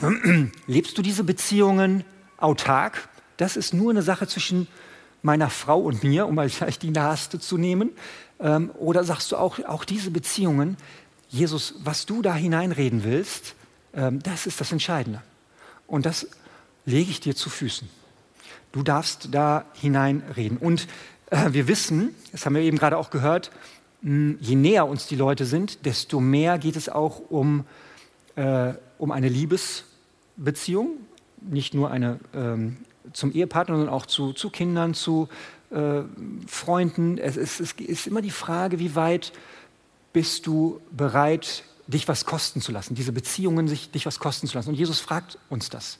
*clears throat* Lebst du diese Beziehungen autark? Das ist nur eine Sache zwischen meiner Frau und mir, um mal vielleicht die naheste zu nehmen. Ähm, oder sagst du auch, auch diese Beziehungen, Jesus, was du da hineinreden willst, das ist das Entscheidende. Und das lege ich dir zu Füßen. Du darfst da hineinreden. Und äh, wir wissen, das haben wir eben gerade auch gehört, je näher uns die Leute sind, desto mehr geht es auch um, äh, um eine Liebesbeziehung, nicht nur eine ähm, zum Ehepartner, sondern auch zu, zu Kindern, zu äh, Freunden. Es, es, es ist immer die Frage, wie weit bist du bereit, dich was kosten zu lassen, diese Beziehungen sich, dich was kosten zu lassen. Und Jesus fragt uns das.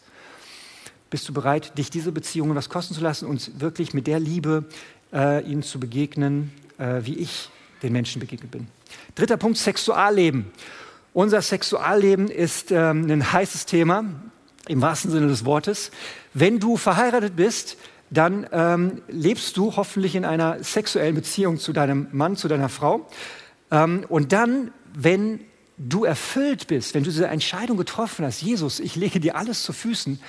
Bist du bereit, dich diese Beziehungen was kosten zu lassen und wirklich mit der Liebe äh, ihnen zu begegnen, äh, wie ich den Menschen begegnet bin? Dritter Punkt, Sexualleben. Unser Sexualleben ist ähm, ein heißes Thema im wahrsten Sinne des Wortes. Wenn du verheiratet bist, dann ähm, lebst du hoffentlich in einer sexuellen Beziehung zu deinem Mann, zu deiner Frau. Ähm, und dann, wenn du erfüllt bist, wenn du diese Entscheidung getroffen hast, Jesus, ich lege dir alles zu Füßen,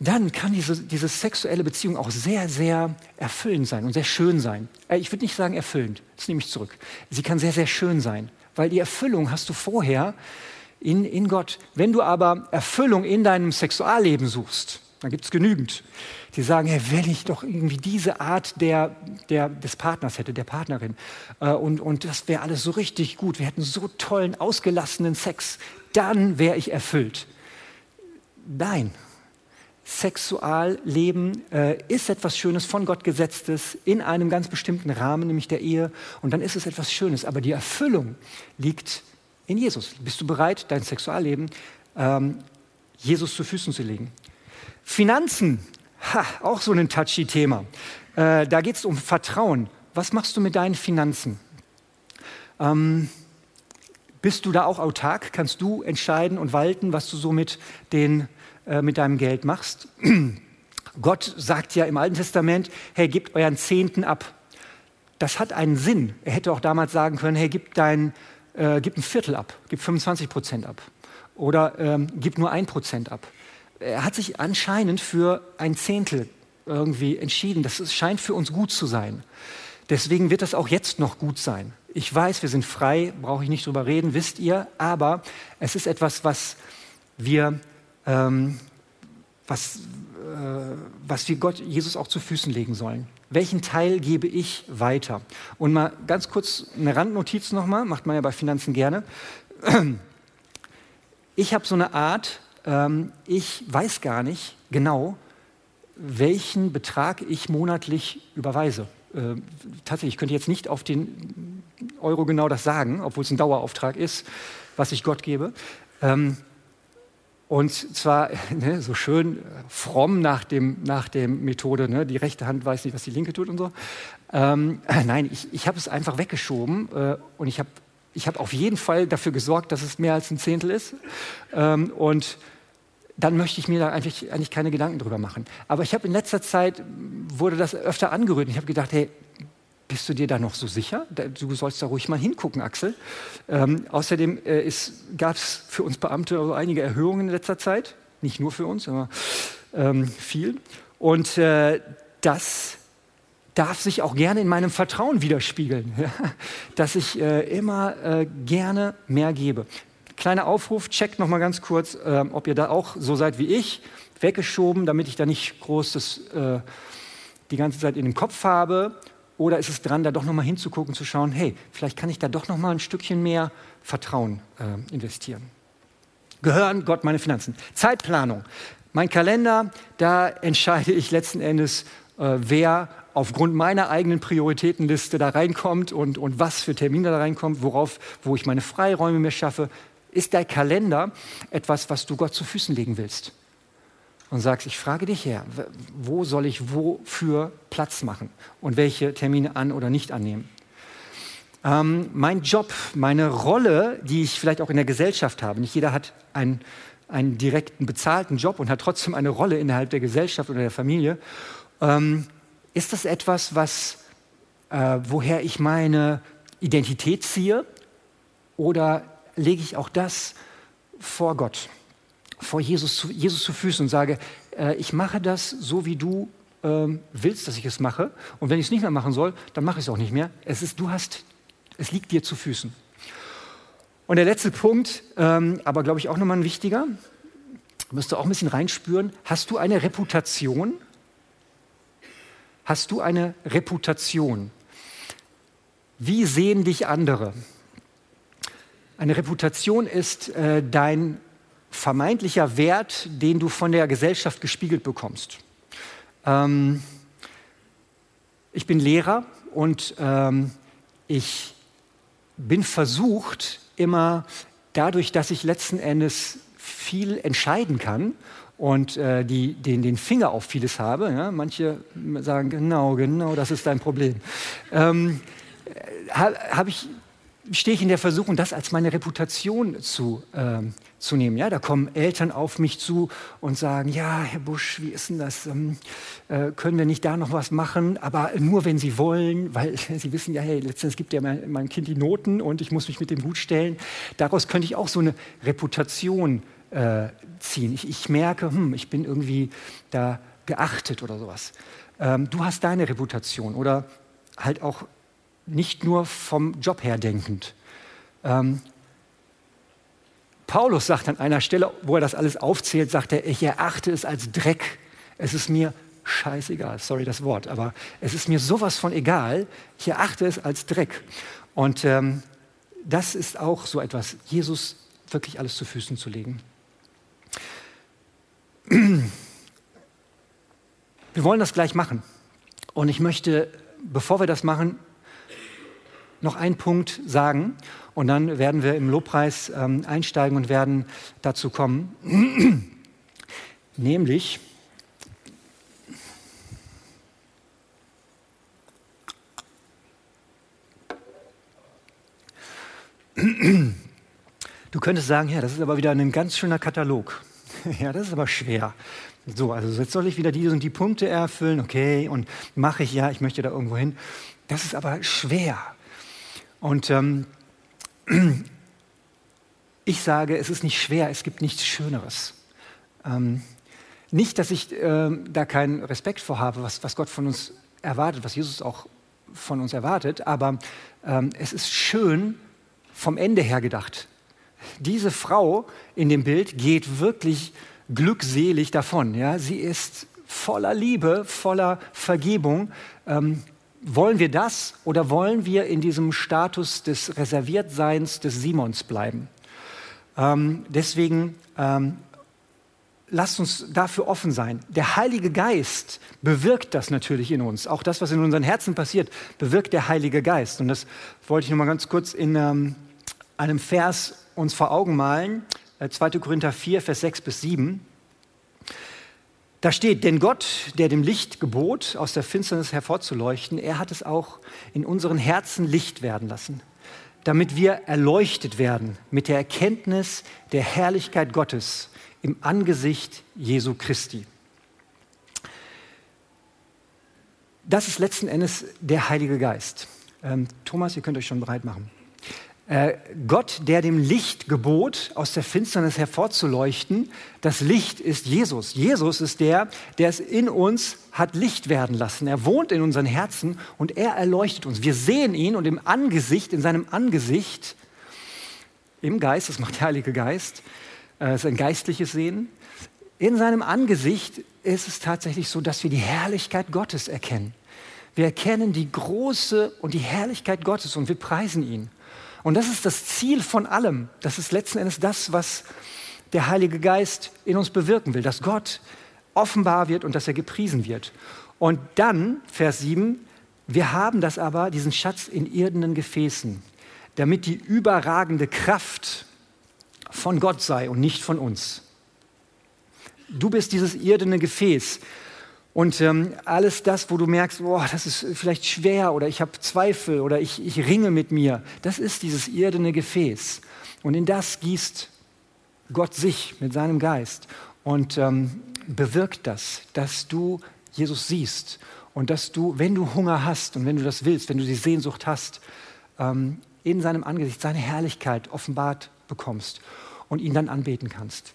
dann kann diese, diese sexuelle Beziehung auch sehr, sehr erfüllend sein und sehr schön sein. Äh, ich würde nicht sagen erfüllend, das nehme ich zurück. Sie kann sehr, sehr schön sein, weil die Erfüllung hast du vorher in, in Gott. Wenn du aber Erfüllung in deinem Sexualleben suchst, dann gibt es genügend, die sagen, hey, wenn ich doch irgendwie diese Art der, der, des Partners hätte, der Partnerin, äh, und, und das wäre alles so richtig gut, wir hätten so tollen, ausgelassenen Sex, dann wäre ich erfüllt. Nein, Sexualleben äh, ist etwas Schönes, von Gott gesetztes, in einem ganz bestimmten Rahmen, nämlich der Ehe, und dann ist es etwas Schönes, aber die Erfüllung liegt in Jesus. Bist du bereit, dein Sexualleben ähm, Jesus zu Füßen zu legen? Finanzen, ha, auch so ein touchy Thema. Äh, da geht es um Vertrauen. Was machst du mit deinen Finanzen? Ähm, bist du da auch autark? Kannst du entscheiden und walten, was du so mit, den, äh, mit deinem Geld machst? *clears throat* Gott sagt ja im Alten Testament, hey, gebt euren Zehnten ab. Das hat einen Sinn. Er hätte auch damals sagen können, hey, gib, dein, äh, gib ein Viertel ab, gib 25 Prozent ab. Oder ähm, gib nur ein Prozent ab er hat sich anscheinend für ein Zehntel irgendwie entschieden. Das scheint für uns gut zu sein. Deswegen wird das auch jetzt noch gut sein. Ich weiß, wir sind frei, brauche ich nicht drüber reden, wisst ihr, aber es ist etwas, was wir, ähm, was, äh, was wir Gott, Jesus auch zu Füßen legen sollen. Welchen Teil gebe ich weiter? Und mal ganz kurz eine Randnotiz nochmal, macht man ja bei Finanzen gerne. *clears throat* Ich habe so eine Art, ähm, ich weiß gar nicht genau, welchen Betrag ich monatlich überweise. Äh, tatsächlich, ich könnte jetzt nicht auf den Euro genau das sagen, obwohl es ein Dauerauftrag ist, was ich Gott gebe. Ähm, und zwar *laughs* ne, so schön fromm nach dem, nach dem Methode, ne, die rechte Hand weiß nicht, was die linke tut und so. Ähm, *laughs* nein, ich, ich habe es einfach weggeschoben äh, und ich habe ich hab auf jeden Fall dafür gesorgt, dass es mehr als ein Zehntel ist. Ähm, und dann möchte ich mir da eigentlich, eigentlich keine Gedanken drüber machen. Aber ich habe in letzter Zeit, wurde das öfter angerührt. Ich habe gedacht, hey, bist du dir da noch so sicher? Du sollst da ruhig mal hingucken, Axel. Ähm, außerdem äh, gab es für uns Beamte also einige Erhöhungen in letzter Zeit. Nicht nur für uns, aber ähm, viel. Und äh, das darf sich auch gerne in meinem Vertrauen widerspiegeln, *laughs* dass ich äh, immer äh, gerne mehr gebe. Kleiner Aufruf, checkt noch mal ganz kurz, äh, ob ihr da auch so seid wie ich, weggeschoben, damit ich da nicht groß das äh, die ganze Zeit in den Kopf habe. Oder ist es dran, da doch noch mal hinzugucken, zu schauen, hey, vielleicht kann ich da doch noch mal ein Stückchen mehr Vertrauen äh, investieren. Gehören Gott meine Finanzen. Zeitplanung. Mein Kalender, da entscheide ich letzten Endes, äh, wer aufgrund meiner eigenen Prioritätenliste da reinkommt und, und was für Termine da reinkommt, worauf, wo ich meine Freiräume mir schaffe, Ist dein Kalender etwas, was du Gott zu Füßen legen willst? Und sagst, ich frage dich her, wo soll ich wofür Platz machen und welche Termine an oder nicht annehmen? Ähm, mein Job, meine Rolle, die ich vielleicht auch in der Gesellschaft habe, nicht jeder hat einen, einen direkten bezahlten Job und hat trotzdem eine Rolle innerhalb der Gesellschaft oder der Familie. Ähm, ist das etwas, was, äh, woher ich meine Identität ziehe? Oder lege ich auch das vor Gott, vor Jesus zu, Jesus zu Füßen und sage, äh, ich mache das so, wie du ähm, willst, dass ich es mache. Und wenn ich es nicht mehr machen soll, dann mache ich es auch nicht mehr. Es ist, du hast, es liegt dir zu Füßen. Und der letzte Punkt, ähm, aber glaube ich auch nochmal ein wichtiger, müsst du auch ein bisschen reinspüren. Hast du eine Reputation? Hast du eine Reputation? Wie sehen dich andere? Eine Reputation ist äh, dein vermeintlicher Wert, den du von der Gesellschaft gespiegelt bekommst. Ähm, ich bin Lehrer und ähm, ich bin versucht, immer dadurch, dass ich letzten Endes viel entscheiden kann und äh, die, den, den Finger auf vieles habe. Ja? Manche sagen, genau, genau, das ist dein Problem. Ähm, habe hab ich stehe ich in der Versuchung, das als meine Reputation zu, ähm, zu nehmen. Ja, da kommen Eltern auf mich zu und sagen, ja, Herr Busch, wie ist denn das? Ähm, äh, können wir nicht da noch was machen? Aber nur, wenn Sie wollen, weil *laughs* Sie wissen ja, hey, letztens gibt ja mein, mein Kind die Noten und ich muss mich mit dem gut stellen. Daraus könnte ich auch so eine Reputation äh, ziehen. Ich, ich merke, hm, ich bin irgendwie da geachtet oder sowas. Ähm, du hast deine Reputation oder halt auch nicht nur vom Job her denkend. Ähm, Paulus sagt an einer Stelle, wo er das alles aufzählt, sagt er, ich erachte es als Dreck. Es ist mir scheißegal, sorry das Wort, aber es ist mir sowas von egal. Ich erachte es als Dreck. Und ähm, das ist auch so etwas, Jesus wirklich alles zu Füßen zu legen. *clears throat* Wir wollen das gleich machen. Und ich möchte, bevor wir das machen, noch einen Punkt sagen und dann werden wir im Lobpreis ähm, einsteigen und werden dazu kommen. *clears throat* Nämlich, *clears throat* Du könntest sagen, ja, das ist aber wieder ein ganz schöner Katalog. *laughs* ja, das ist aber schwer. So, also jetzt soll ich wieder diese und die Punkte erfüllen, okay, und mache ich ja, ich möchte da irgendwo hin. Das ist aber schwer. Und ähm, *clears throat* ich sage, es ist nicht schwer, es gibt nichts Schöneres. Ähm, nicht, dass ich äh, da keinen Respekt vor habe, was, was Gott von uns erwartet, was Jesus auch von uns erwartet, aber ähm, es ist schön vom Ende her gedacht. Diese Frau in dem Bild geht wirklich glückselig davon. Ja? Sie ist voller Liebe, voller Vergebung. Ähm, wollen wir das oder wollen wir in diesem Status des Reserviertseins des Simons bleiben? Ähm, deswegen ähm, lasst uns dafür offen sein. Der Heilige Geist bewirkt das natürlich in uns. Auch das, was in unseren Herzen passiert, bewirkt der Heilige Geist. Und das wollte ich noch mal ganz kurz in ähm, einem Vers uns vor Augen malen. 2. Äh, Korinther 4, Vers 6 bis 7. Da steht, denn Gott, der dem Licht gebot, aus der Finsternis hervorzuleuchten, er hat es auch in unseren Herzen Licht werden lassen, damit wir erleuchtet werden mit der Erkenntnis der Herrlichkeit Gottes im Angesicht Jesu Christi. Das ist letzten Endes der Heilige Geist. Ähm, Thomas, ihr könnt euch schon bereit machen. Äh, Gott, der dem Licht gebot, aus der Finsternis hervorzuleuchten. Das Licht ist Jesus. Jesus ist der, der es in uns hat Licht werden lassen. Er wohnt in unseren Herzen und er erleuchtet uns. Wir sehen ihn und im Angesicht, in seinem Angesicht, im Geist, das macht der Heilige Geist, das äh, ist ein geistliches Sehen. In seinem Angesicht ist es tatsächlich so, dass wir die Herrlichkeit Gottes erkennen. Wir erkennen die große und die Herrlichkeit Gottes und wir preisen ihn. Und das ist das Ziel von allem. Das ist letzten Endes das, was der Heilige Geist in uns bewirken will, dass Gott offenbar wird und dass er gepriesen wird. Und dann, Vers 7, wir haben das aber, diesen Schatz in irdenen Gefäßen, damit die überragende Kraft von Gott sei und nicht von uns. Du bist dieses irdene Gefäß. Und ähm, alles das, wo du merkst, boah, das ist vielleicht schwer oder ich habe Zweifel oder ich, ich ringe mit mir, das ist dieses irdene Gefäß. Und in das gießt Gott sich mit seinem Geist und ähm, bewirkt das, dass du Jesus siehst und dass du, wenn du Hunger hast und wenn du das willst, wenn du die Sehnsucht hast, ähm, in seinem Angesicht seine Herrlichkeit offenbart bekommst und ihn dann anbeten kannst.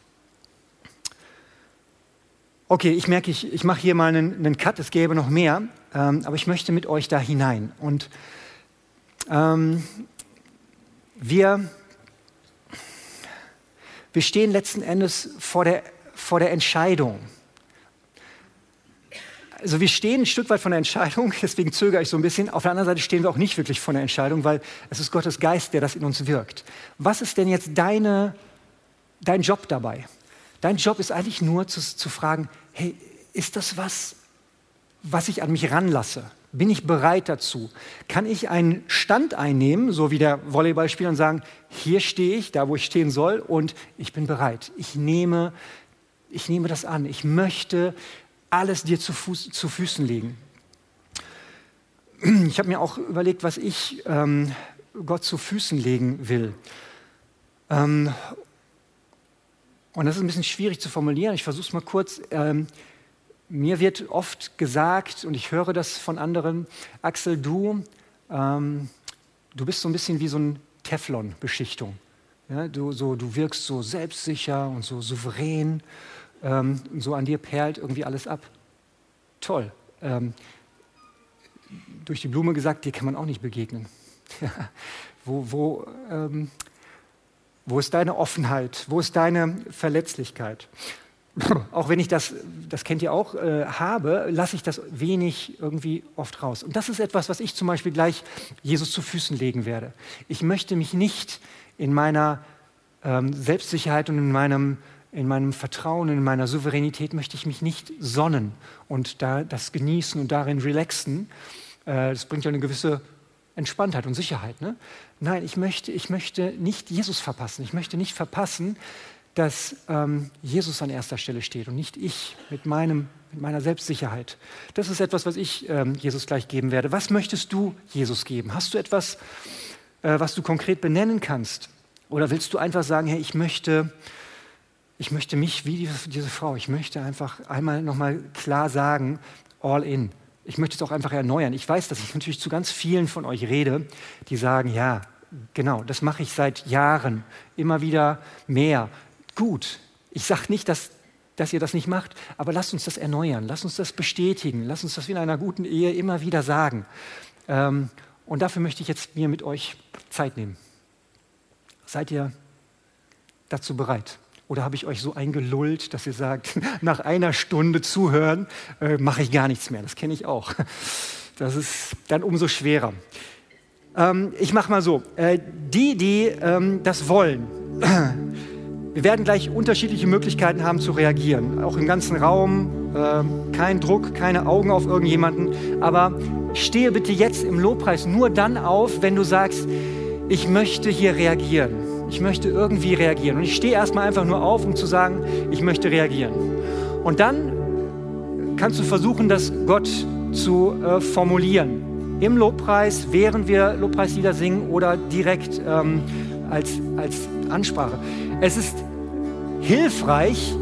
Okay, ich merke, ich, ich mache hier mal einen, einen, Cut, es gäbe noch mehr, ähm, aber ich möchte mit euch da hinein. Und ähm, wir, wir stehen letzten Endes vor der, vor der Entscheidung. Also wir stehen ein Stück weit von der Entscheidung, *laughs* deswegen zögere ich so ein bisschen. Auf der anderen Seite stehen wir auch nicht wirklich von der Entscheidung, weil es ist Gottes Geist, der das in uns wirkt. Was ist denn jetzt deine, dein Job dabei? Dein Job ist eigentlich nur zu, zu fragen, hey, ist das was, was ich an mich ranlasse? Bin ich bereit dazu? Kann ich einen Stand einnehmen, so wie der Volleyballspieler, und sagen, hier stehe ich, da wo ich stehen soll, und ich bin bereit. Ich nehme, ich nehme das an. Ich möchte alles dir zu, Fuß, zu Füßen legen. Ich habe mir auch überlegt, was ich ähm, Gott zu Füßen legen will. Ähm, und das ist ein bisschen schwierig zu formulieren. Ich versuche es mal kurz. Ähm, mir wird oft gesagt, und ich höre das von anderen, Axel, du, ähm, du bist so ein bisschen wie so eine Teflon-Beschichtung. Ja, du, so, du wirkst so selbstsicher und so souverän. Ähm, so an dir perlt irgendwie alles ab. Toll. Ähm, durch die Blume gesagt, dir kann man auch nicht begegnen. *laughs* wo, wo, ähm, wo ist deine Offenheit? Wo ist deine Verletzlichkeit? *laughs* Auch wenn ich das, das kennt ihr auch, äh, habe, lasse ich das wenig irgendwie oft raus. Und das ist etwas, was ich zum Beispiel gleich Jesus zu Füßen legen werde. Ich möchte mich nicht in meiner ähm, Selbstsicherheit und in meinem, in meinem Vertrauen, in meiner Souveränität möchte ich mich nicht sonnen und da, das genießen und darin relaxen. Äh, das bringt ja eine gewisse Entspanntheit und Sicherheit. Ne? Nein, ich möchte, ich möchte nicht Jesus verpassen. Ich möchte nicht verpassen, dass ähm, Jesus an erster Stelle steht und nicht ich mit, meinem, mit meiner Selbstsicherheit. Das ist etwas, was ich ähm, Jesus gleich geben werde. Was möchtest du Jesus geben? Hast du etwas, äh, was du konkret benennen kannst? Oder willst du einfach sagen, hey, ich möchte, ich möchte mich wie diese, diese Frau, ich möchte einfach einmal nochmal klar sagen, all in ich möchte es auch einfach erneuern. Ich weiß, dass ich natürlich zu ganz vielen von euch rede, die sagen, ja, genau, das mache ich seit Jahren, immer wieder mehr. Gut, ich sage nicht, dass, dass ihr das nicht macht, aber lasst uns das erneuern, lasst uns das bestätigen, lasst uns das wie in einer guten Ehe immer wieder sagen. Ähm, und dafür möchte ich jetzt mir mit euch Zeit nehmen. Seid ihr dazu bereit? Oder habe ich euch so eingelullt, dass ihr sagt, *laughs* nach einer Stunde zuhören äh, mache ich gar nichts mehr? Das kenne ich auch. *laughs* Das ist dann umso schwerer. Ähm, ich mache mal so, äh, die, die ähm, das wollen, *clears throat* wir werden gleich unterschiedliche Möglichkeiten haben zu reagieren, auch im ganzen Raum, äh, kein Druck, keine Augen auf irgendjemanden, aber stehe bitte jetzt im Lobpreis nur dann auf, wenn du sagst, ich möchte hier reagieren ich möchte irgendwie reagieren. Und ich stehe erstmal einfach nur auf, um zu sagen, ich möchte reagieren. Und dann kannst du versuchen, das Gott zu äh, formulieren. Im Lobpreis, während wir Lobpreislieder singen oder direkt ähm, als, als Ansprache. Es ist hilfreich,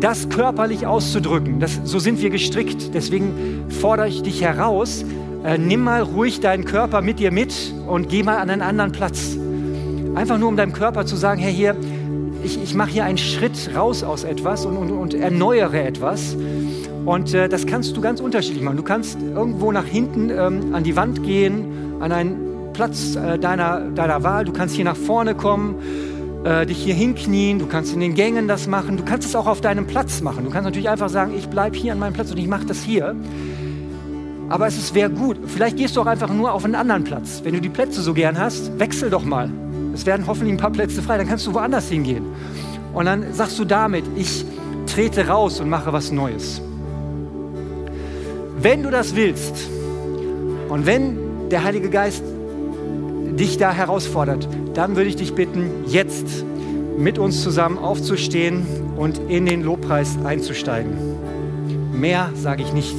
das körperlich auszudrücken. Das, so sind wir gestrickt. Deswegen fordere ich dich heraus, äh, nimm mal ruhig deinen Körper mit dir mit und geh mal an einen anderen Platz. Einfach nur um deinem Körper zu sagen, hey, hier, ich, ich mache hier einen Schritt raus aus etwas und, und, und erneuere etwas. Und äh, das kannst du ganz unterschiedlich machen. Du kannst irgendwo nach hinten ähm, an die Wand gehen, an einen Platz äh, deiner, deiner Wahl. Du kannst hier nach vorne kommen, äh, dich hier hinknien. Du kannst in den Gängen das machen. Du kannst es auch auf deinem Platz machen. Du kannst natürlich einfach sagen, ich bleibe hier an meinem Platz und ich mache das hier. Aber es wäre gut. Vielleicht gehst du auch einfach nur auf einen anderen Platz. Wenn du die Plätze so gern hast, wechsel doch mal. Es werden hoffentlich ein paar Plätze frei, dann kannst du woanders hingehen. Und dann sagst du damit, ich trete raus und mache was Neues. Wenn du das willst und wenn der Heilige Geist dich da herausfordert, dann würde ich dich bitten, jetzt mit uns zusammen aufzustehen und in den Lobpreis einzusteigen. Mehr sage ich nicht.